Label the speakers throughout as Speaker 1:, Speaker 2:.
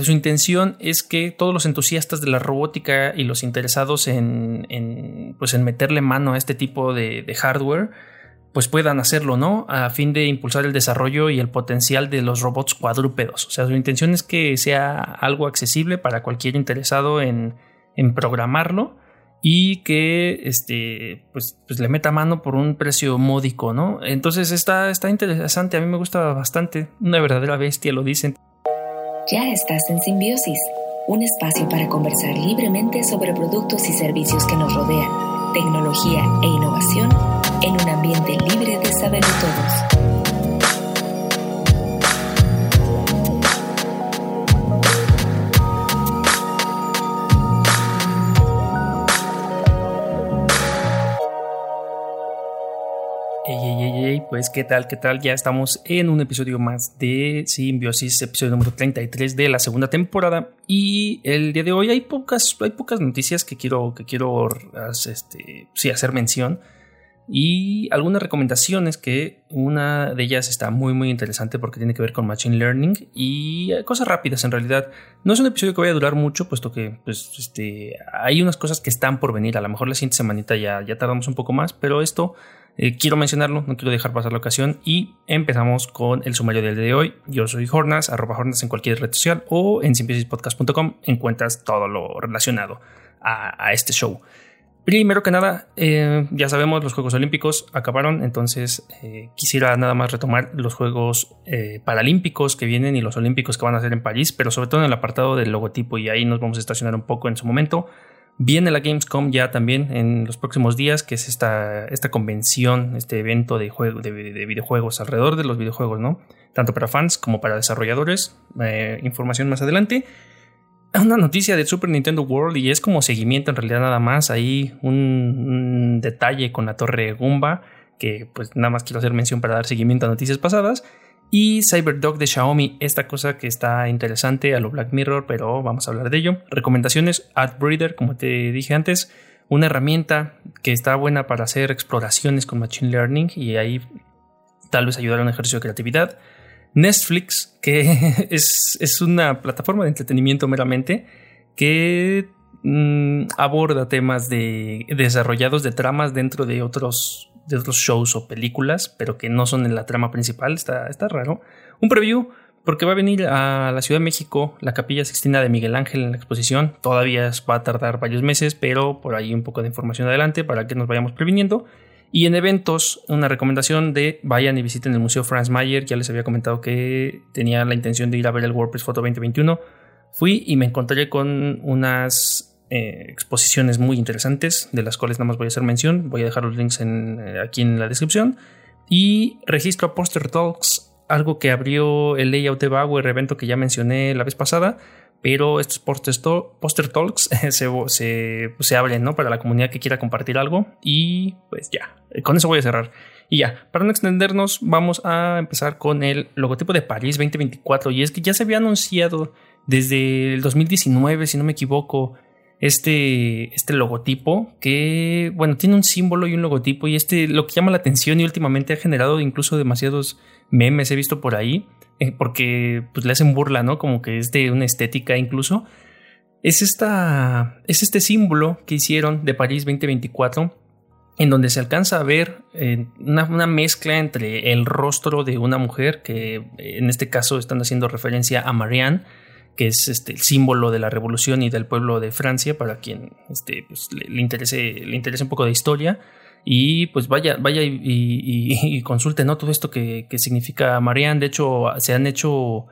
Speaker 1: su intención es que todos los entusiastas de la robótica y los interesados en, pues en meterle mano a este tipo de, hardware, pues puedan hacerlo, ¿no? A fin de impulsar el desarrollo y el potencial de los robots cuadrúpedos. O sea, su intención es que sea algo accesible para cualquier interesado en, en programarlo y que este pues, pues, le meta mano por un precio módico, ¿no? Entonces está, está interesante, a mí me gusta bastante, una verdadera bestia lo dicen.
Speaker 2: Ya estás en Simbiosis, un espacio para conversar libremente sobre productos y servicios que nos rodean, tecnología e innovación en un ambiente libre de saber todos.
Speaker 1: Pues qué tal, qué tal, ya estamos en un episodio más de Simbiosis, episodio número 33 de la segunda temporada. Y el día de hoy hay pocas, hay pocas noticias que quiero, que quiero este, sí, hacer mención. Y algunas recomendaciones que una de ellas está muy muy interesante porque tiene que ver con Machine Learning y cosas rápidas en realidad. No es un episodio que vaya a durar mucho puesto que pues, este, hay unas cosas que están por venir, a lo mejor la siguiente semanita ya, ya tardamos un poco más, pero esto eh, quiero mencionarlo, no quiero dejar pasar la ocasión y empezamos con el sumario del día de hoy. Yo soy Hornas, arroba Hornas en cualquier red social o en simplicispodcast.com encuentras todo lo relacionado a, este show. Primero que nada, eh, ya sabemos, los Juegos Olímpicos acabaron, entonces eh, quisiera nada más retomar los Juegos Paralímpicos que vienen y los Olímpicos que van a ser en París, pero sobre todo en el apartado del logotipo y ahí nos vamos a estacionar un poco en su momento. Viene la Gamescom ya también en los próximos días, que es esta, esta convención, este evento de, de, videojuegos alrededor de los videojuegos, ¿no? Tanto para fans como para desarrolladores. Eh, información más adelante. Una noticia de Super Nintendo World y es como seguimiento en realidad nada más. Ahí un, un detalle con la torre Goomba, que pues nada más quiero hacer mención para dar seguimiento a noticias pasadas. Y CyberDog de Xiaomi, esta cosa que está interesante a lo Black Mirror, pero vamos a hablar de ello. Recomendaciones, AdBreeder, como te dije antes, una herramienta que está buena para hacer exploraciones con Machine Learning y ahí tal vez ayudar a un ejercicio de creatividad. Netflix, que es, una plataforma de entretenimiento meramente que mm, aborda temas de desarrollados de tramas dentro de otros de otros shows o películas, pero que no son en la trama principal, está, está raro. Un preview, porque va a venir a la Ciudad de México la Capilla Sixtina de Miguel Ángel en la exposición. Todavía va a tardar varios meses, pero por ahí un poco de información adelante para que nos vayamos previniendo. Y en eventos, una recomendación de vayan y visiten el Museo Franz Mayer. Ya les había comentado que tenía la intención de ir a ver el WordPress Photo 2021. Fui y me encontré con unas eh, exposiciones muy interesantes, de las cuales nada más voy a hacer mención. Voy a dejar los links eh, aquí en la descripción. Y registro a Poster Talks, algo que abrió el Layout de Bauer, evento que ya mencioné la vez pasada. Pero estos Poster, Talks se, se, se abren ¿no? para la comunidad que quiera compartir algo. Y pues ya, con eso voy a cerrar. Y ya, para no extendernos, vamos a empezar con el logotipo de París 2024. Y es que ya se había anunciado desde el 2019, si no me equivoco, este, este logotipo que, bueno, tiene un símbolo y un logotipo y este lo que llama la atención y últimamente ha generado incluso demasiados memes, he visto por ahí, eh, porque pues le hacen burla, ¿no? Como que es de una estética incluso. Es, esta, es este símbolo que hicieron de París 2024 en donde se alcanza a ver eh, una, una, mezcla entre el rostro de una mujer, que en este caso están haciendo referencia a Marianne, que es este, el símbolo de la revolución y del pueblo de Francia, para quien este, pues, le, interese, le interese un poco de historia. Y pues vaya, vaya y, consulte ¿no? todo esto que, significa Marianne. De hecho, se han hecho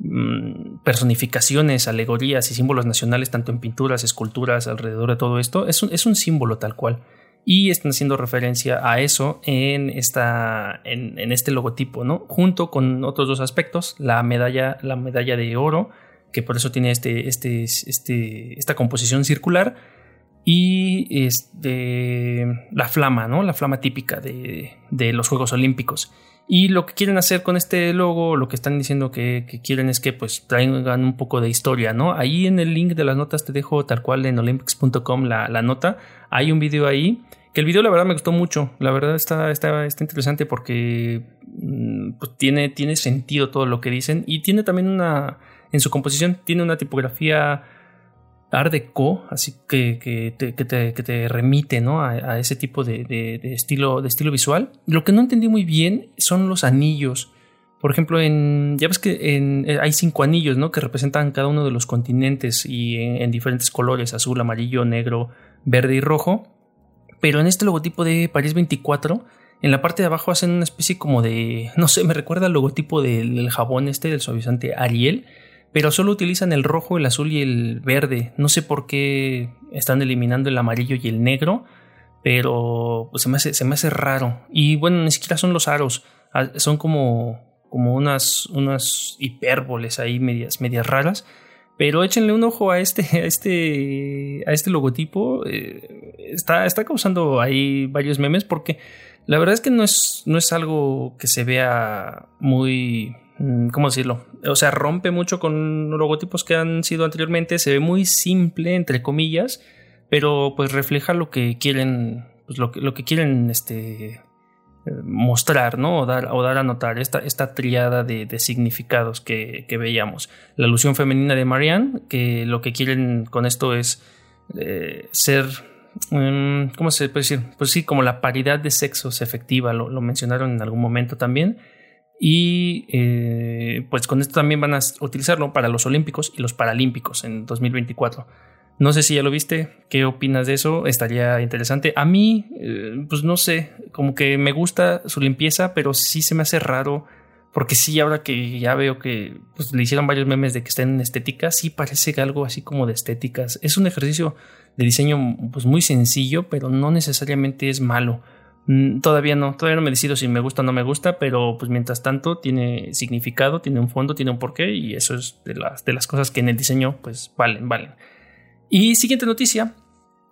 Speaker 1: mm, personificaciones, alegorías y símbolos nacionales, tanto en pinturas, esculturas, alrededor de todo esto. Es un, es un símbolo tal cual. Y están haciendo referencia a eso en, esta, en, en este logotipo, ¿no? Junto con otros dos aspectos, la medalla, la medalla de oro que por eso tiene este, este, este, esta composición circular. Y este, la flama, ¿no? La flama típica de, los Juegos Olímpicos. Y lo que quieren hacer con este logo, lo que están diciendo que, quieren es que pues traigan un poco de historia, ¿no? Ahí en el link de las notas te dejo tal cual en olympics.com la, la, nota. Hay un video ahí, que el video la verdad me gustó mucho. La verdad está, está, está interesante porque mm, pues, tiene, tiene sentido todo lo que dicen y tiene también una en su composición. Tiene una tipografía Art Deco, así que, te, remite ¿no? a, ese tipo de, estilo, de estilo visual. Lo que no entendí muy bien son los anillos. Por ejemplo, en, ya ves que eh, hay cinco anillos ¿no? que representan cada uno de los continentes y en, diferentes colores, azul, amarillo, negro, verde y rojo. Pero en este logotipo de París 24, en la parte de abajo hacen una especie como de, no sé, me recuerda al logotipo del jabón este, del suavizante Ariel pero solo utilizan el rojo, el azul y el verde. No sé por qué están eliminando el amarillo y el negro, pero pues, se, me hace, se me hace raro. Y bueno, ni siquiera son los aros, ah, son como, como unas, unas hipérboles ahí medias, medias raras. Pero échenle un ojo a este, a este, a este logotipo. Eh, está, está causando ahí varios memes porque la verdad es que no es, no es algo que se vea muy, ¿cómo decirlo? O sea, rompe mucho con logotipos que han sido anteriormente, se ve muy simple, entre comillas, pero pues refleja lo que quieren, pues lo que, quieren este, mostrar, ¿no? O dar, o dar a notar esta, esta triada de, significados que, veíamos. La alusión femenina de Marianne, que lo que quieren con esto es eh, ser mm, ¿cómo se puede decir? Pues sí, como la paridad de sexos efectiva, lo mencionaron en algún momento también. Y eh, pues con esto también van a utilizarlo para los Olímpicos y los Paralímpicos en 2024. No sé si ya lo viste, ¿qué opinas de eso? Estaría interesante. A mí, eh, pues no sé, como que me gusta su limpieza, pero sí se me hace raro, porque sí, ahora que ya veo que pues, le hicieron varios memes de que estén en estética, sí parece algo así como de estéticas. Es un ejercicio de diseño pues muy sencillo, pero no necesariamente es malo. Mm, todavía no, todavía no me decido si me gusta o no me gusta, pero pues mientras tanto tiene significado, tiene un fondo, tiene un porqué y eso es de las, de las cosas que en el diseño pues valen, valen. Y siguiente noticia.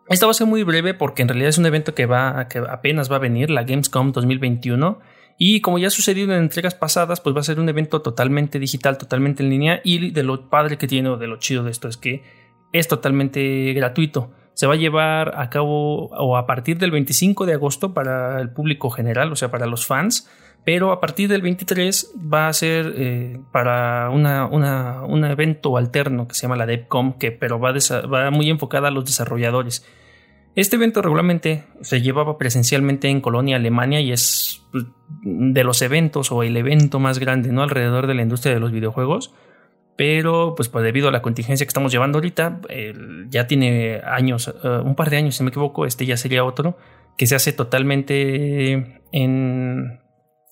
Speaker 1: Esta va a ser muy breve porque en realidad es un evento que va que apenas va a venir, la Gamescom 2021. Y como ya ha sucedido en entregas pasadas, pues va a ser un evento totalmente digital, totalmente en línea. Y de lo padre que tiene o de lo chido de esto es que es totalmente gratuito se va a llevar a cabo o a partir del 25 de agosto para el público general, o sea, para los fans, pero a partir del 23 va a ser eh, para un evento alterno que se llama la DevCom, que pero va, va muy enfocada a los desarrolladores. Este evento regularmente se llevaba presencialmente en Colonia, Alemania, y es pues, de los eventos o el evento más grande ¿no? alrededor de la industria de los videojuegos pero pues, pues, debido a la contingencia que estamos llevando ahorita, ya tiene años, eh, un par de años si me equivoco, este ya sería otro, que se hace totalmente en,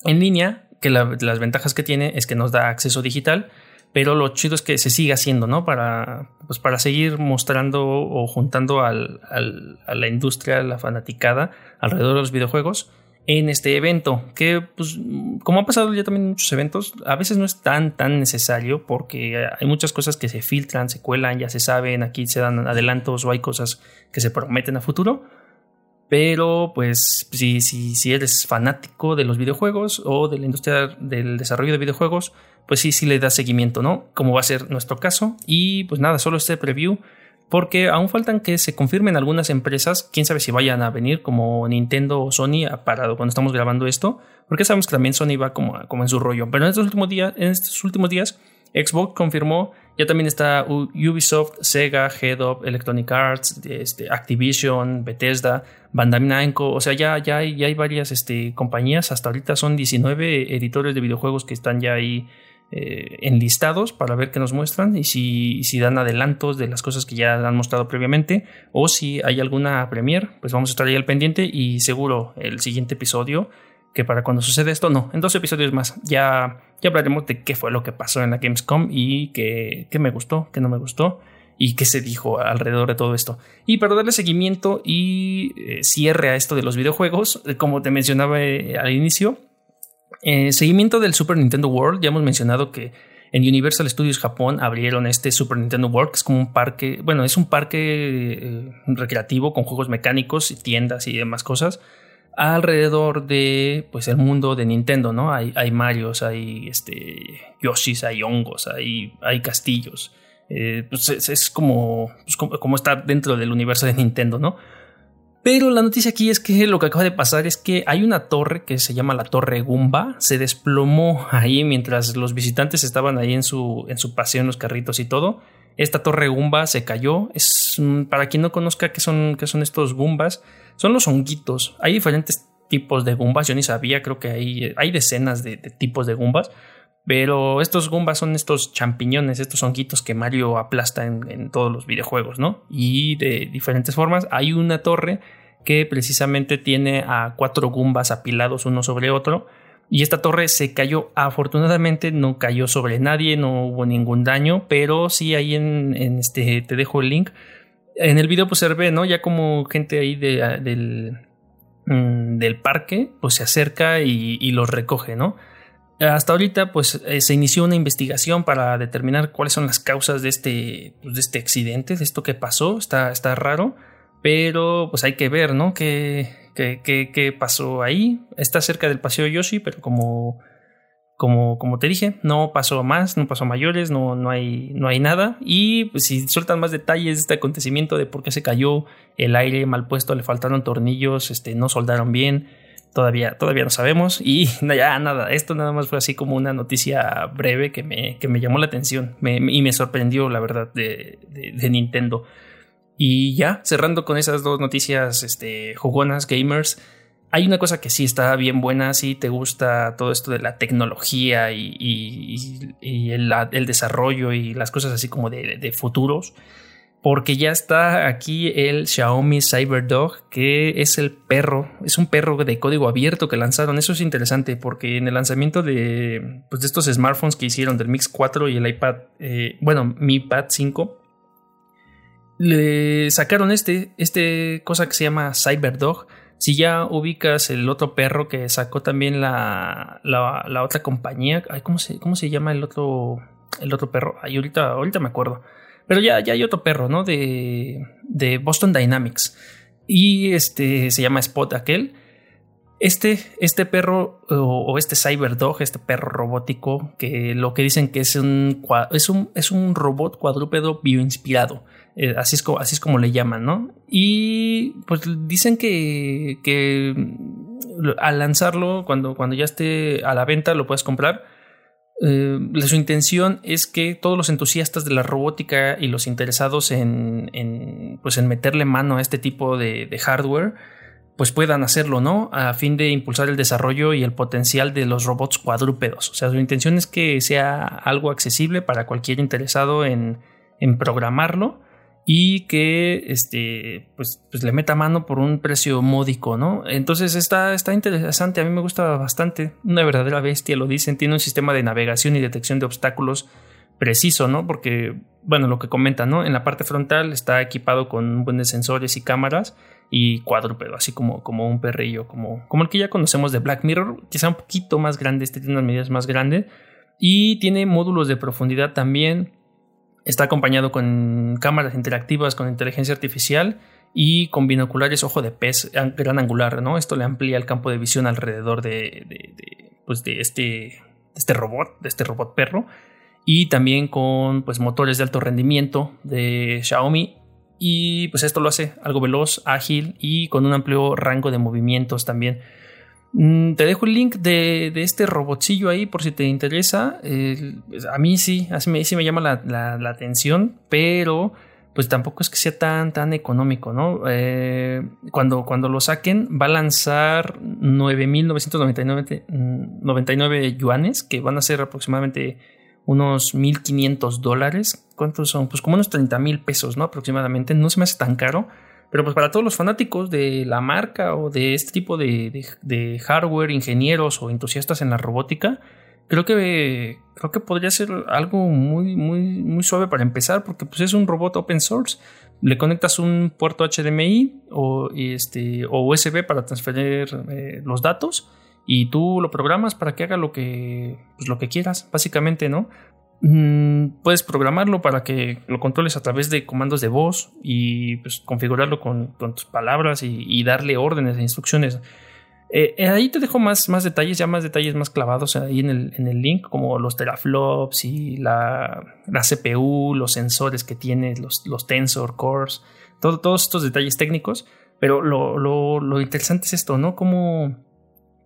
Speaker 1: en línea, que las ventajas que tiene es que nos da acceso digital, pero lo chido es que se siga haciendo, ¿no? Para, pues para seguir mostrando o juntando a la industria, la fanaticada alrededor de los videojuegos en este evento, que pues como ha pasado ya también en muchos eventos, a veces no es tan tan necesario porque hay muchas cosas que se filtran, se cuelan, ya se saben, aquí se dan adelantos o hay cosas que se prometen a futuro. Pero pues si, si, si eres fanático de los videojuegos o de la industria del desarrollo de videojuegos, pues sí, sí le das seguimiento, ¿no? Como va a ser nuestro caso. Y pues nada, solo este preview porque aún faltan que se confirmen algunas empresas, quién sabe si vayan a venir como Nintendo o Sony parado cuando estamos grabando esto, porque sabemos que también Sony va como, en su rollo. Pero en estos últimos días, en estos últimos días, Xbox confirmó, ya también está Ubisoft, Sega, Head Electronic Arts, este, Activision, Bethesda, Bandai Namco, o sea, ya, ya, ya hay varias este, compañías, hasta ahorita son 19 editores de videojuegos que están ya ahí eh, enlistados para ver qué nos muestran y si, si, dan adelantos de las cosas que ya han mostrado previamente o si hay alguna premier, pues vamos a estar ahí al pendiente y seguro el siguiente episodio, que para cuando sucede esto, no, en dos episodios más ya, ya hablaremos de qué fue lo que pasó en la Gamescom y qué, me gustó, qué no me gustó y qué se dijo alrededor de todo esto. Y para darle seguimiento y eh, cierre a esto de los videojuegos, eh, como te mencionaba al inicio, eh, seguimiento del Super Nintendo World, ya hemos mencionado que en Universal Studios Japón abrieron este Super Nintendo World, que es como un parque, bueno, es un parque eh, recreativo con juegos mecánicos y tiendas y demás cosas alrededor de pues el mundo de Nintendo, ¿no? Hay, hay Marios, hay este Yoshis, hay hongos, hay, hay castillos. Eh, pues es, como, pues como, como, estar dentro del universo de Nintendo, ¿no? Pero la noticia aquí es que lo que acaba de pasar es que hay una torre que se llama la Torre Gumba, se desplomó ahí mientras los visitantes estaban ahí en su, en su paseo en los carritos y todo. Esta torre Gumba se cayó. Es para quien no conozca qué son, qué son estos Gumbas, son los honguitos. Hay diferentes tipos de Gumbas. Yo ni sabía, creo que hay, hay decenas de, tipos de Gumbas. Pero estos Gumbas son estos champiñones, estos honguitos que Mario aplasta en, todos los videojuegos, ¿no? Y de diferentes formas. Hay una torre que precisamente tiene a cuatro Gumbas apilados uno sobre otro y esta torre se cayó. Afortunadamente no cayó sobre nadie, no hubo ningún daño, pero sí ahí en, este, te dejo el link. En el video pues se ve, ¿no? Ya como gente ahí de, del, mm, del parque pues se acerca y, los recoge, ¿no? Hasta ahorita pues eh, se inició una investigación para determinar cuáles son las causas de este, pues, de este accidente, de esto que pasó. Está, está raro, pero pues hay que ver, ¿no? Que ¿Qué, pasó ahí? Está cerca del Paseo Yoshi, pero como, como, como te dije, no pasó más, no pasó mayores, no, no, hay, no hay nada. Y pues, si sueltan más detalles de este acontecimiento, de por qué se cayó, el aire mal puesto, le faltaron tornillos, este, no soldaron bien, todavía, todavía no sabemos. Y ya nada, esto nada más fue así como una noticia breve que me, que me llamó la atención y me sorprendió, la verdad, de, de Nintendo. Y ya, cerrando con esas dos noticias este, jugonas, gamers, hay una cosa que sí está bien buena, si te gusta todo esto de la tecnología y, el, desarrollo y las cosas así como de, futuros, porque ya está aquí el Xiaomi CyberDog, que es el perro, es un perro de código abierto que lanzaron. Eso es interesante porque en el lanzamiento de, pues, de estos smartphones que hicieron del Mix 4 y el iPad, eh, bueno, Mi Pad 5, le sacaron este, este cosa que se llama Cyberdog. Si ya ubicas el otro perro que sacó también la, la, otra compañía, ¿cómo, se, ¿cómo se llama el otro, el otro perro? Ay, ahorita, ahorita me acuerdo. Pero ya, ya hay otro perro, ¿no? De, de Boston Dynamics. Y este se llama Spot aquel. Este, este perro o, este Cyberdog, este perro robótico, que lo que dicen que es un, es un, es un robot cuadrúpedo bioinspirado. Eh, así, es como, así es como le llaman, ¿no? Y pues dicen que, que al lanzarlo, cuando, cuando ya esté a la venta, lo puedes comprar. Eh, su intención es que todos los entusiastas de la robótica y los interesados en, pues en meterle mano a este tipo de, de, hardware, pues puedan hacerlo, ¿no? A fin de impulsar el desarrollo y el potencial de los robots cuadrúpedos. O sea, su intención es que sea algo accesible para cualquier interesado en, en programarlo y que este, pues, pues, le meta mano por un precio módico, ¿no? Entonces está, está interesante, a mí me gusta bastante, una verdadera bestia, lo dicen, tiene un sistema de navegación y detección de obstáculos preciso, ¿no? Porque, bueno, lo que comentan, ¿no? En la parte frontal está equipado con un buen de sensores y cámaras y cuadrúpedo, así como, como un perrillo, como, como el que ya conocemos de Black Mirror, quizá un poquito más grande, este tiene unas medidas más grandes y tiene módulos de profundidad también Está acompañado con cámaras interactivas con inteligencia artificial y con binoculares ojo de pez gran angular, ¿no? Esto le amplía el campo de visión alrededor de, pues de, este, este robot, de este robot perro. Y también con pues, motores de alto rendimiento de Xiaomi. Y pues esto lo hace algo veloz, ágil y con un amplio rango de movimientos también. Mm, te dejo el link de, este robotcillo ahí por si te interesa. Pues, a mí sí, a mí sí me llama la, atención, pero pues tampoco es que sea tan, tan económico, ¿no? Eh, cuando, cuando lo saquen va a lanzar 9.999 yuanes, que van a ser aproximadamente unos 1.500 dólares. ¿Cuántos son? Pues como unos 30 mil pesos, ¿no? Aproximadamente. No se me hace tan caro. Pero pues para todos los fanáticos de la marca o de este tipo de, hardware, ingenieros o entusiastas en la robótica, creo que creo que podría ser algo muy muy muy suave para empezar porque pues es un robot open source. Le conectas un puerto HDMI o este o USB para transferir eh, los datos y tú lo programas para que haga lo que pues, lo que quieras básicamente no Mm, puedes programarlo para que lo controles a través de comandos de voz y pues, configurarlo con, tus palabras y, darle órdenes e instrucciones. Eh, eh, ahí te dejo más, más detalles, ya más detalles más clavados ahí en el, en el link, como los teraflops y la, la, CPU, los sensores que tiene, los, los tensor cores, todos estos detalles técnicos. Pero lo, lo, lo interesante es esto, ¿no? Cómo,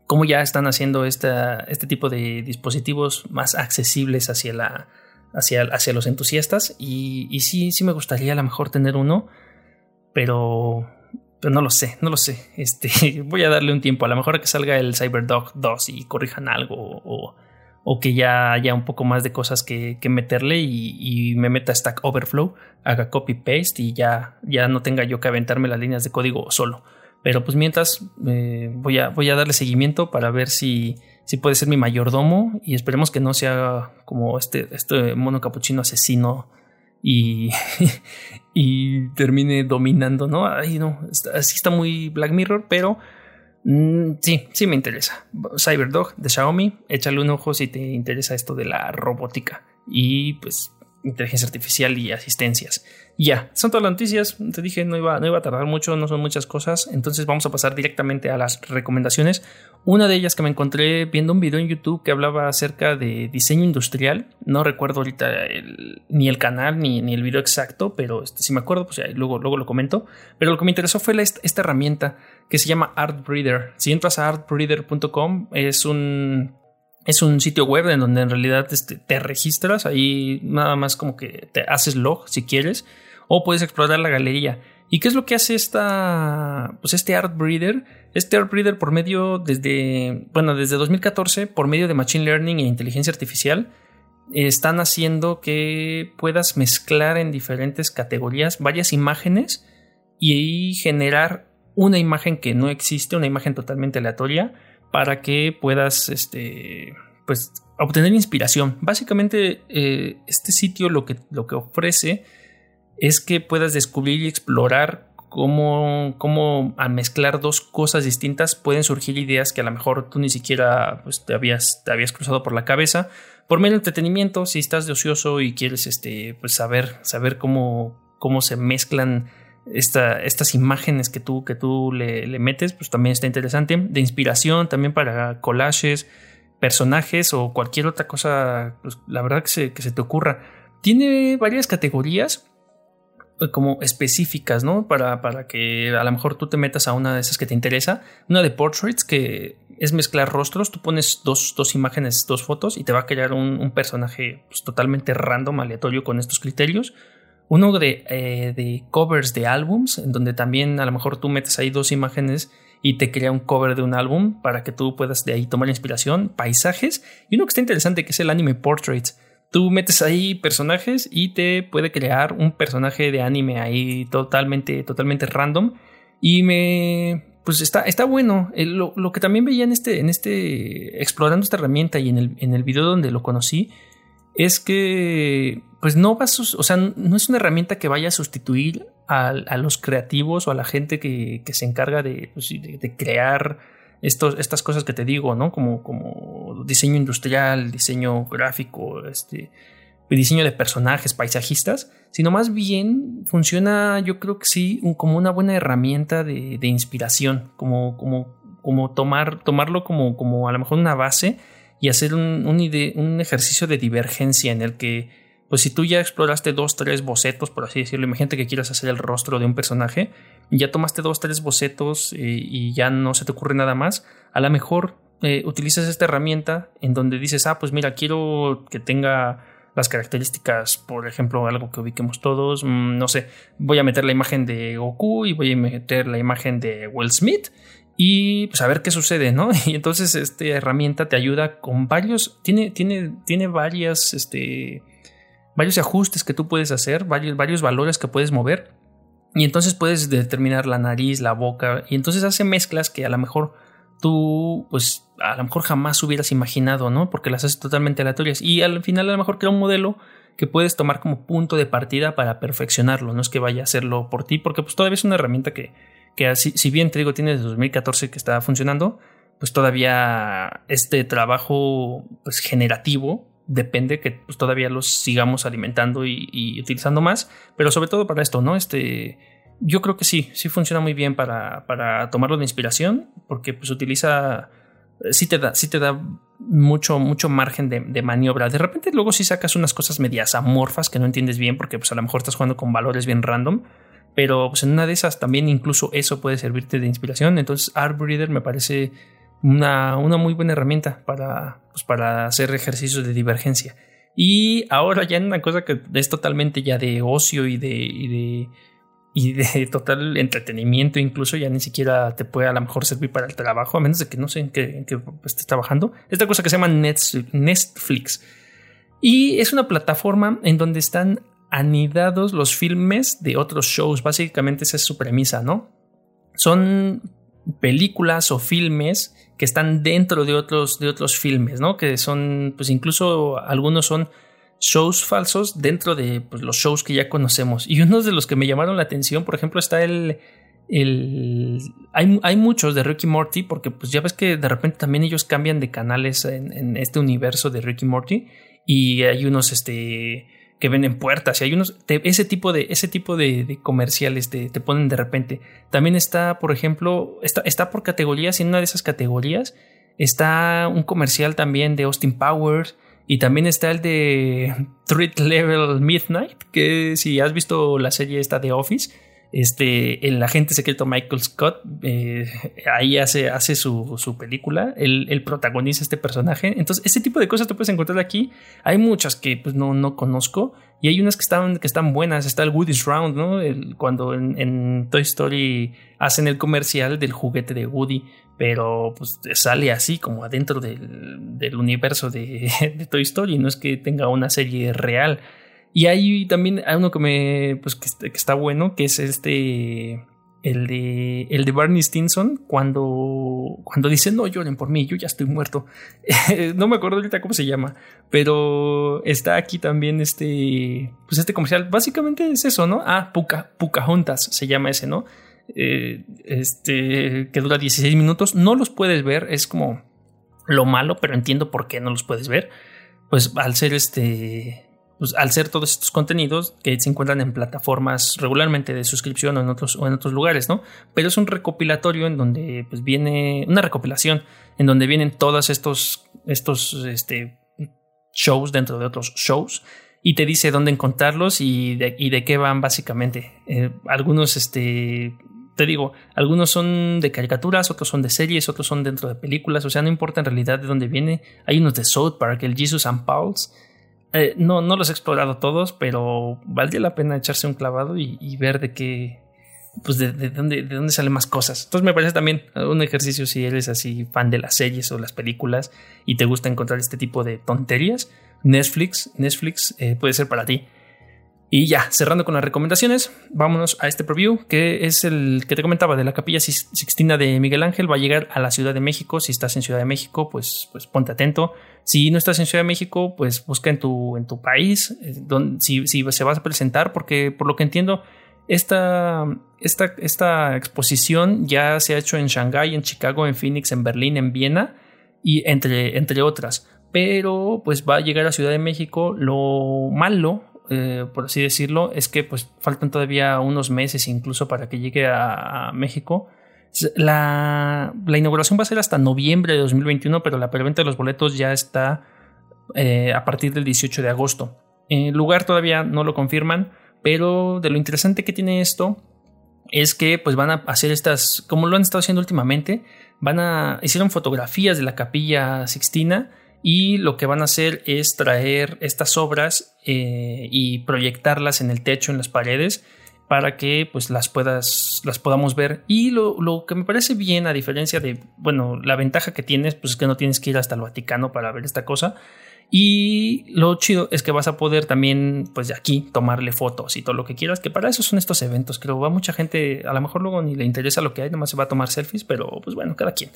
Speaker 1: cómo ya están haciendo esta, este tipo de dispositivos más accesibles hacia, la, hacia, hacia los entusiastas. Y, sí, sí me gustaría a lo mejor tener uno, pero, pero no lo sé, no lo sé. Este, voy a darle un tiempo. A lo mejor que salga el CyberDog 2 y corrijan algo o, o que ya haya un poco más de cosas que, que meterle y, y, me meta Stack Overflow, haga copy paste y ya, ya no tenga yo que aventarme las líneas de código solo. Pero pues mientras eh, voy, a, voy a darle seguimiento para ver si, si puede ser mi mayordomo y esperemos que no sea como este, este mono capuchino asesino y, y termine dominando, ¿no? Ay, no, así está muy Black Mirror, pero Mm, sí, sí me interesa. Cyberdog de Xiaomi, échale un ojo si te interesa esto de la robótica y pues inteligencia artificial y asistencias. Ya, son todas las noticias. Te dije, no iba, no iba a tardar mucho, no son muchas cosas. Entonces vamos a pasar directamente a las recomendaciones. Una de ellas que me encontré viendo un video en YouTube que hablaba acerca de diseño industrial. No recuerdo ahorita ni el canal ni, ni, el video exacto, pero este, si me acuerdo, pues ya, luego, luego lo comento. Pero lo que me interesó fue esta, esta herramienta que se llama Artbreeder. Si entras a artbreeder.com, es un es un sitio web en donde en realidad este, te registras, ahí nada más como que te haces log si quieres, o puedes explorar la galería. ¿Y qué es lo que hace esta, pues este Art Breeder? Este Art Breeder por medio desde, bueno, desde 2014, por medio de Machine Learning e inteligencia artificial, están haciendo que puedas mezclar en diferentes categorías varias imágenes y generar una imagen que no existe, una imagen totalmente aleatoria, para que puedas este, pues, obtener inspiración. Básicamente, eh, este sitio lo que, lo que ofrece es que puedas descubrir y explorar cómo, cómo al mezclar dos cosas distintas pueden surgir ideas que a lo mejor tú ni siquiera pues, te, habías, te habías cruzado por la cabeza. Por medio de entretenimiento, si estás de ocioso y quieres este, pues, saber, saber cómo, cómo se mezclan estas imágenes que tú, que tú le, metes, pues también está interesante. De inspiración también para collages, personajes o cualquier otra cosa, pues la verdad que se, que se te ocurra. Tiene varias categorías eh, como específicas, ¿no? Para, para que a lo mejor tú te metas a una de esas que te interesa. Una de portraits que es mezclar rostros. Tú pones dos, dos imágenes, dos fotos y te va a crear un, un personaje pues, totalmente random, aleatorio con estos criterios uno de, eh, de, covers de álbums, en donde también a lo mejor tú metes ahí dos imágenes y te crea un cover de un álbum para que tú puedas de ahí tomar inspiración, paisajes, y uno que está interesante que es el anime portraits. Tú metes ahí personajes y te puede crear un personaje de anime ahí totalmente, totalmente random. Y me. Pues está, está bueno. Eh, lo, lo, que también veía en este, en este. explorando esta herramienta y en el, en el video donde lo conocí es que pues no va o sea, no es una herramienta que vaya a sustituir a, a los creativos o a la gente que, que se encarga de, pues, de, de crear estos, estas cosas que te digo, ¿no? Como, como diseño industrial, diseño gráfico, este, diseño de personajes, paisajistas, sino más bien funciona, yo creo que sí, como una buena herramienta de, de inspiración, como, como, como tomar, tomarlo como, como a lo mejor una base y hacer un, un, ejercicio de divergencia en el que, pues si tú ya exploraste dos, tres bocetos, por así decirlo, imagínate que quieras hacer el rostro de un personaje, ya tomaste dos, tres bocetos eh, y ya no se te ocurre nada más, a lo mejor eh, utilizas esta herramienta en donde dices, ah, pues mira, quiero que tenga las características, por ejemplo, algo que ubiquemos todos, mm, no sé, voy a meter la imagen de Goku y voy a meter la imagen de Will Smith y pues a ver qué sucede, ¿no? Y entonces esta herramienta te ayuda con varios, tiene, tiene, tiene varias, este, varios ajustes que tú puedes hacer, varios, varios valores que puedes mover. Y entonces puedes determinar la nariz, la boca, y entonces hace mezclas que a lo mejor tú, pues a lo mejor jamás hubieras imaginado, ¿no? Porque las haces totalmente aleatorias. Y al final a lo mejor crea un modelo que puedes tomar como punto de partida para perfeccionarlo, no es que vaya a hacerlo por ti, porque pues todavía es una herramienta que, que así, si bien te digo tiene desde 2014 que está funcionando, pues todavía este trabajo pues generativo depende que pues, todavía los sigamos alimentando y, utilizando más, pero sobre todo para esto, ¿no? Este, yo creo que sí, sí funciona muy bien para, para tomarlo de inspiración, porque pues utiliza, sí te da, sí te da mucho, mucho margen de, de, maniobra. De repente luego sí sacas unas cosas medias amorfas que no entiendes bien, porque pues a lo mejor estás jugando con valores bien random, pero pues en una de esas también incluso eso puede servirte de inspiración. Entonces Artbreeder me parece una, una muy buena herramienta para, pues, para hacer ejercicios de divergencia. Y ahora ya en una cosa que es totalmente ya de ocio y de, y de total entretenimiento, incluso ya ni siquiera te puede a lo mejor servir para el trabajo, a menos de que no sé en qué, qué estés trabajando. Esta cosa que se llama Netflix. Y es una plataforma en donde están anidados los filmes de otros shows. Básicamente esa es su premisa, ¿no? Son películas o filmes que están dentro de otros, de otros filmes, ¿no? Que son, pues incluso algunos son shows falsos dentro de pues, los shows que ya conocemos. Y uno de los que me llamaron la atención, por ejemplo, está el... el hay, hay, muchos de Ricky Morty, porque pues ya ves que de repente también ellos cambian de canales en, este universo de Ricky Morty. Y hay unos, este que venden puertas y hay unos ese tipo de ese tipo de, comerciales te, te, ponen de repente también está por ejemplo está, está por categorías en una de esas categorías está un comercial también de Austin Powers y también está el de Threat Level Midnight que si has visto la serie esta de Office este, el agente secreto Michael Scott eh, ahí hace, hace su, su película, él, él, protagoniza este personaje. Entonces, ese tipo de cosas te puedes encontrar aquí. Hay muchas que pues, no, no conozco y hay unas que están, que están buenas. Está el Woody's Round, ¿no? Cuando en, Toy Story hacen el comercial del juguete de Woody, pero pues sale así como adentro del, del universo de, de Toy Story, no es que tenga una serie real. Y hay también hay uno que me. Pues que, está bueno, que es este. El de, el de Barney Stinson, cuando, cuando dice no lloren por mí, yo ya estoy muerto. no me acuerdo ahorita cómo se llama, pero está aquí también este, pues este comercial. Básicamente es eso, ¿no? Ah, Puca, Juntas se llama ese, ¿no? Eh, este, que dura 16 minutos. No los puedes ver, es como lo malo, pero entiendo por qué no los puedes ver. Pues al ser este, pues, al ser todos estos contenidos que se encuentran en plataformas regularmente de suscripción o en otros, o en otros lugares, ¿no? Pero es un recopilatorio en donde pues viene una recopilación en donde vienen todos estos, estos este, shows dentro de otros shows y te dice dónde encontrarlos y de, y de qué van básicamente. Eh, algunos, este, te digo, algunos son de caricaturas, otros son de series, otros son dentro de películas, o sea, no importa en realidad de dónde viene. Hay unos de South Park, el Jesus and Pauls eh, no, no los he explorado todos, pero valdría la pena echarse un clavado y, ver de qué, pues de, dónde, de dónde salen más cosas. Entonces me parece también un ejercicio si eres así fan de las series o las películas y te gusta encontrar este tipo de tonterías. Netflix, Netflix eh, puede ser para ti. Y ya, cerrando con las recomendaciones, vámonos a este preview, que es el que te comentaba de la Capilla Sixtina de Miguel Ángel. Va a llegar a la Ciudad de México. Si estás en Ciudad de México, pues, pues ponte atento. Si no estás en Ciudad de México, pues busca en tu, en tu país, eh, donde, si, si se vas a presentar, porque por lo que entiendo, esta, esta, esta exposición ya se ha hecho en Shanghái, en Chicago, en Phoenix, en Berlín, en Viena y entre, entre otras. Pero pues va a llegar a Ciudad de México. Lo malo eh, por así decirlo, es que pues faltan todavía unos meses incluso para que llegue a, México. La, inauguración va a ser hasta noviembre de 2021, pero la preventa de los boletos ya está eh, a partir del 18 de agosto. El lugar todavía no lo confirman, pero de lo interesante que tiene esto es que pues van a hacer estas, como lo han estado haciendo últimamente, van a hicieron fotografías de la capilla Sixtina y lo que van a hacer es traer estas obras eh, y proyectarlas en el techo, en las paredes, para que pues las puedas, las podamos ver. Y lo, lo, que me parece bien, a diferencia de, bueno, la ventaja que tienes, pues es que no tienes que ir hasta el Vaticano para ver esta cosa. Y lo chido es que vas a poder también, pues de aquí, tomarle fotos y todo lo que quieras, que para eso son estos eventos. Creo va mucha gente, a lo mejor luego ni le interesa lo que hay, nomás se va a tomar selfies, pero pues bueno, cada quien.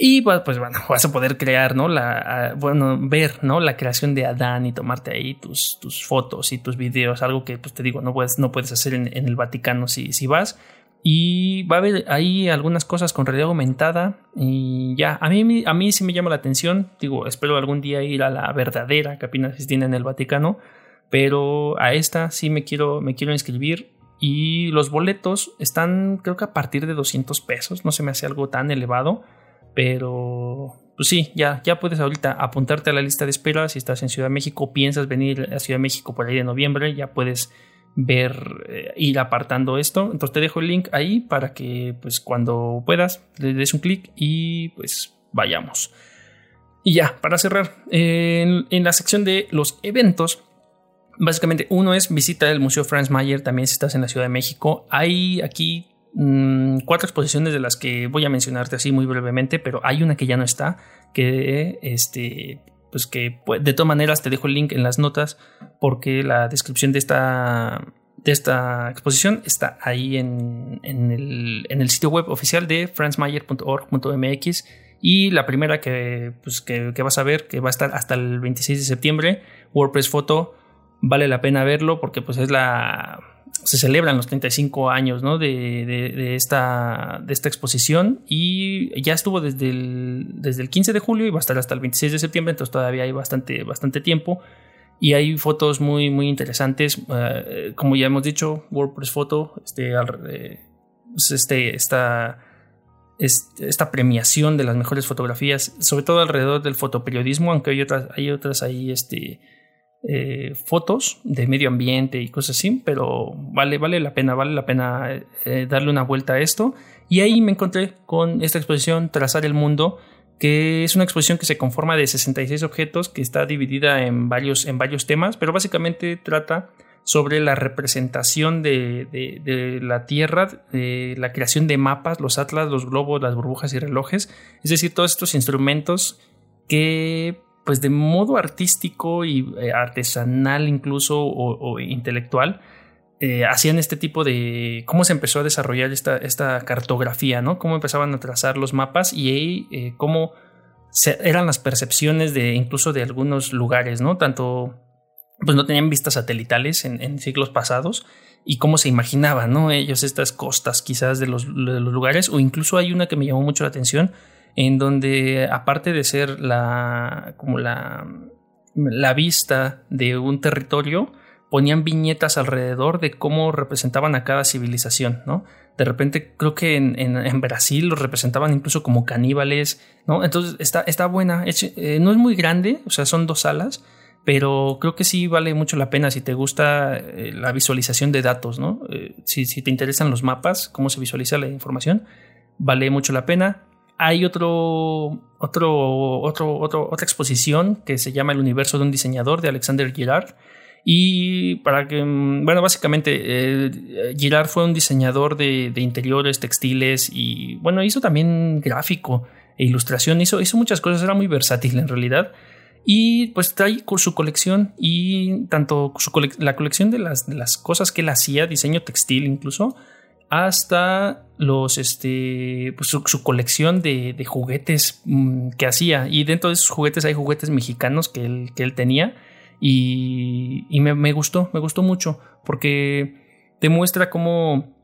Speaker 1: Y pues, bueno, vas a poder crear, ¿no? La, bueno, ver, ¿no? La creación de Adán y tomarte ahí tus, tus fotos y tus videos, algo que, pues te digo, no puedes, no puedes hacer en, el Vaticano si, si vas. Y va a haber ahí algunas cosas con realidad aumentada. Y ya, a mí, a mí sí me llama la atención. Digo, espero algún día ir a la verdadera Capina Sistina en el Vaticano. Pero a esta sí me quiero, me quiero inscribir. Y los boletos están, creo que a partir de 200 pesos. No se me hace algo tan elevado. Pero, pues sí, ya, ya puedes ahorita apuntarte a la lista de espera. Si estás en Ciudad de México, piensas venir a Ciudad de México por ahí de noviembre, ya puedes ver, eh, ir apartando esto. Entonces te dejo el link ahí para que pues cuando puedas le des un clic y pues vayamos. Y ya, para cerrar, en, la sección de los eventos, básicamente uno es visita el Museo Franz Mayer, también si estás en la Ciudad de México. Hay aquí mm, cuatro exposiciones de las que voy a mencionarte así muy brevemente, pero hay una que ya no está, que este pues que pues, de todas maneras te dejo el link en las notas porque la descripción de esta, de esta exposición está ahí en, el, sitio web oficial de franzmayer.org.mx y la primera que, pues, que, que, vas a ver, que va a estar hasta el 26 de septiembre, WordPress Photo, vale la pena verlo porque pues es la se celebran los 35 años de, esta, de esta exposición y ya estuvo desde el, desde el 15 de julio y va a estar hasta el 26 de septiembre, entonces todavía hay bastante, tiempo y hay fotos muy, muy interesantes. Eh, como ya hemos dicho, WordPress Photo, este, eh, pues, este, esta, esta premiación de las mejores fotografías, sobre todo alrededor del fotoperiodismo, aunque hay otras, hay otras ahí, este, eh, fotos de medio ambiente y cosas así, pero vale, vale la pena, vale la pena eh, darle una vuelta a esto. Y ahí me encontré con esta exposición Trazar el Mundo, que es una exposición que se conforma de 66 objetos, que está dividida en varios, en varios temas, pero básicamente trata sobre la representación de, la Tierra, la creación de mapas, los atlas, los globos, las burbujas y relojes, es decir, todos estos instrumentos que pues de modo artístico y eh, artesanal incluso o, intelectual, eh, hacían este tipo de... cómo se empezó a desarrollar esta, esta cartografía, ¿no? Cómo empezaban a trazar los mapas y ahí eh, cómo eran las percepciones de incluso de algunos lugares, ¿no? Tanto, pues no tenían vistas satelitales en, siglos pasados y cómo se imaginaban, ¿no? Ellos estas costas quizás de los, de los lugares o incluso hay una que me llamó mucho la atención en donde aparte de ser la como la, la vista de un territorio, ponían viñetas alrededor de cómo representaban a cada civilización, ¿no? De repente creo que en, en, Brasil los representaban incluso como caníbales, ¿no? Entonces está, está buena, eh, no es muy grande, o sea, son dos salas, pero creo que sí vale mucho la pena si te gusta eh, la visualización de datos, ¿no? Eh, si, te interesan los mapas, cómo se visualiza la información, vale mucho la pena hay otro, otro, otro, otra exposición que se llama El universo de un diseñador de Alexander Girard. Y para que, bueno, básicamente eh, Girard fue un diseñador de, interiores, textiles y, bueno, hizo también gráfico e ilustración, hizo, hizo muchas cosas, era muy versátil en realidad. Y pues trae su colección y tanto su la colección de las, de las cosas que él hacía, diseño textil incluso, hasta los este pues su, colección de, juguetes mm, que hacía. Y dentro de esos juguetes hay juguetes mexicanos que él, que él tenía. Y, me, gustó me gustó mucho porque demuestra cómo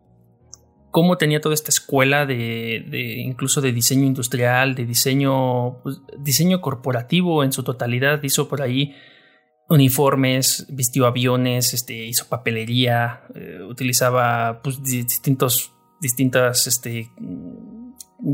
Speaker 1: cómo tenía toda esta escuela de, incluso de diseño industrial de diseño pues, diseño corporativo en su totalidad. Hizo por ahí uniformes, vistió aviones, este, hizo papelería, eh, utilizaba pues, distintos, distintas este,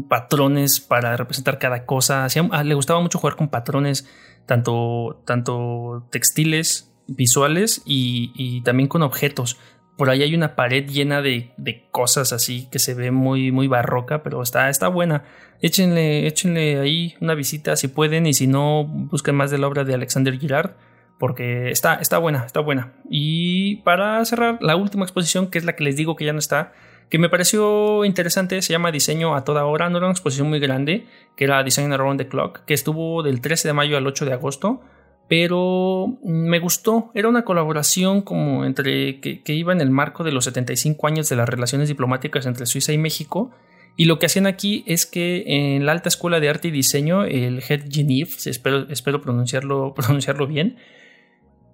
Speaker 1: patrones para representar cada cosa. Ah, le gustaba mucho jugar con patrones, tanto, tanto textiles, visuales y, también con objetos. Por ahí hay una pared llena de, cosas así que se ve muy, muy barroca, pero está, está buena. Échenle, échenle ahí una visita si pueden y si no, busquen más de la obra de Alexander Girard porque está, está buena, está buena. Y para cerrar, la última exposición, que es la que les digo que ya no está, que me pareció interesante, se llama Diseño a toda hora, no era una exposición muy grande, que era Design Around the Clock, que estuvo del 13 de mayo al 8 de agosto, pero me gustó, era una colaboración como entre que, iba en el marco de los 75 años de las relaciones diplomáticas entre Suiza y México, y lo que hacían aquí es que en la Alta Escuela de Arte y Diseño, el Head Geneve, espero, espero pronunciarlo, pronunciarlo bien,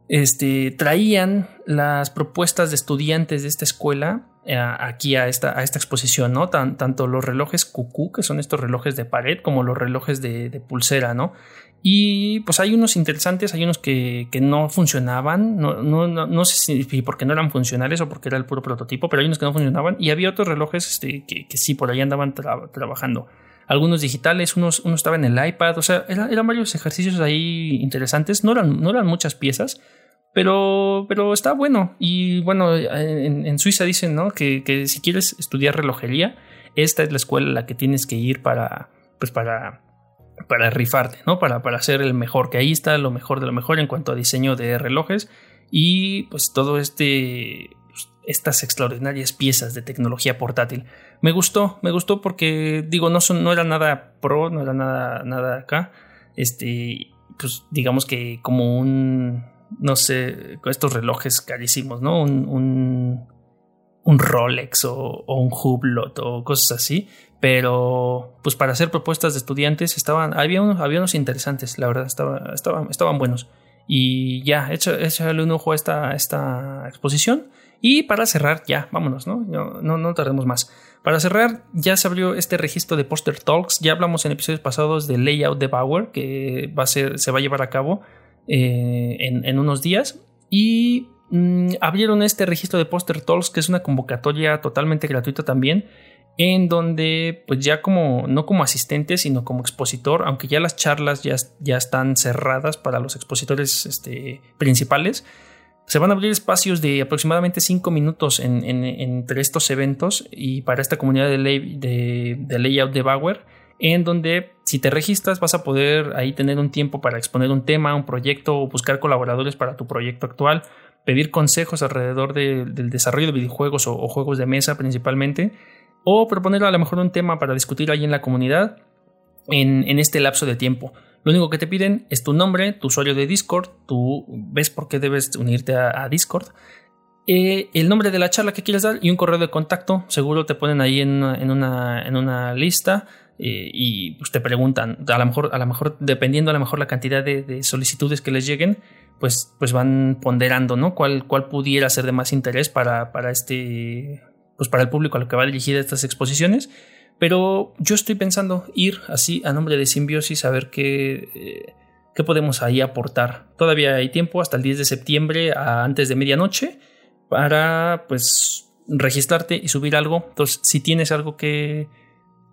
Speaker 1: este, traían las propuestas de estudiantes de esta escuela eh, aquí a esta, a esta exposición, ¿no? tanto los relojes cucú, que son estos relojes de pared, como los relojes de, pulsera, ¿no? Y pues hay unos interesantes, hay unos que, no funcionaban, no, no, no, sé si porque no eran funcionales o porque era el puro prototipo, pero hay unos que no funcionaban y había otros relojes este, que, sí, por ahí andaban trabajando. Algunos digitales, unos, uno estaba en el iPad, o sea, eran varios ejercicios ahí interesantes, no eran, no eran muchas piezas, Pero, pero está bueno. Y bueno, en, Suiza dicen, ¿no? Que, que, si quieres estudiar relojería, esta es la escuela a la que tienes que ir para, pues para, para rifarte, ¿no? Para, para ser el mejor, que ahí está lo mejor de lo mejor en cuanto a diseño de relojes y pues todo este pues, estas extraordinarias piezas de tecnología portátil. Me gustó, me gustó porque digo, no son no era nada pro, no era nada nada acá. Este, pues digamos que como un no sé, estos relojes carísimos, ¿no? Un, un, Rolex o, un Hublot o cosas así. Pero, pues para hacer propuestas de estudiantes estaban, había unos, había unos interesantes, la verdad, estaban, estaban, estaban buenos. Y ya, échale un ojo a esta, esta exposición. Y para cerrar, ya, vámonos, ¿no? No, no, no tardemos más. Para cerrar, ya se abrió este registro de Poster Talks. Ya hablamos en episodios pasados del layout de Bauer, que va a ser, se va a llevar a cabo eh, en, unos días. Y mm, abrieron este registro de Poster Talks, que es una convocatoria totalmente gratuita también, en donde pues ya como, no como asistente, sino como expositor, aunque ya las charlas ya, ya están cerradas para los expositores este, principales, se van a abrir espacios de aproximadamente 5 minutos entre estos eventos y para esta comunidad de layout de Bauer en donde si te registras vas a poder ahí tener un tiempo para exponer un tema, un proyecto o buscar colaboradores para tu proyecto actual, pedir consejos alrededor del desarrollo de videojuegos o, juegos de mesa principalmente, o proponer a lo mejor un tema para discutir ahí en la comunidad en, este lapso de tiempo. Lo único que te piden es tu nombre, tu usuario de Discord, tú ves por qué debes unirte a, Discord, eh, el nombre de la charla que quieres dar y un correo de contacto. Seguro te ponen ahí en una, en una lista eh, y pues te preguntan, a lo mejor, a lo mejor dependiendo a lo mejor la cantidad de, solicitudes que les lleguen, pues, pues van ponderando, ¿no? ¿Cuál, cuál pudiera ser de más interés para, para este, pues para el público a lo que va dirigida estas exposiciones. Pero yo estoy pensando ir así a nombre de Simbiosis a ver qué, eh, qué podemos ahí aportar. Todavía hay tiempo hasta el 10 de septiembre a antes de medianoche para pues registrarte y subir algo. Entonces, si tienes algo que,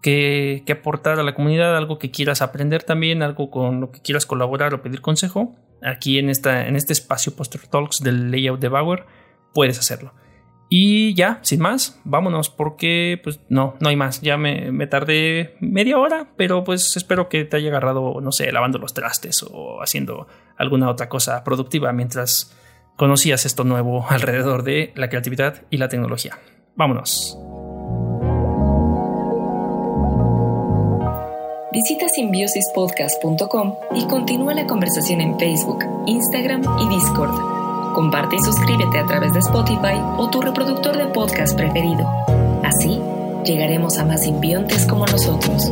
Speaker 1: que, aportar a la comunidad, algo que quieras aprender también, algo con lo que quieras colaborar o pedir consejo, aquí en, esta, en este espacio Poster Talks del layout de Bauer, puedes hacerlo. Y ya, sin más, vámonos porque pues no, no hay más. Ya me, me, tardé media hora, pero pues espero que te haya agarrado, no sé, lavando los trastes o haciendo alguna otra cosa productiva mientras conocías esto nuevo alrededor de la creatividad y la tecnología. Vámonos.
Speaker 2: Visita simbiosispodcast.com y continúa la conversación en Facebook, Instagram y Discord. Comparte y suscríbete a través de Spotify o tu reproductor de podcast preferido. Así, llegaremos a más simbiontes como nosotros.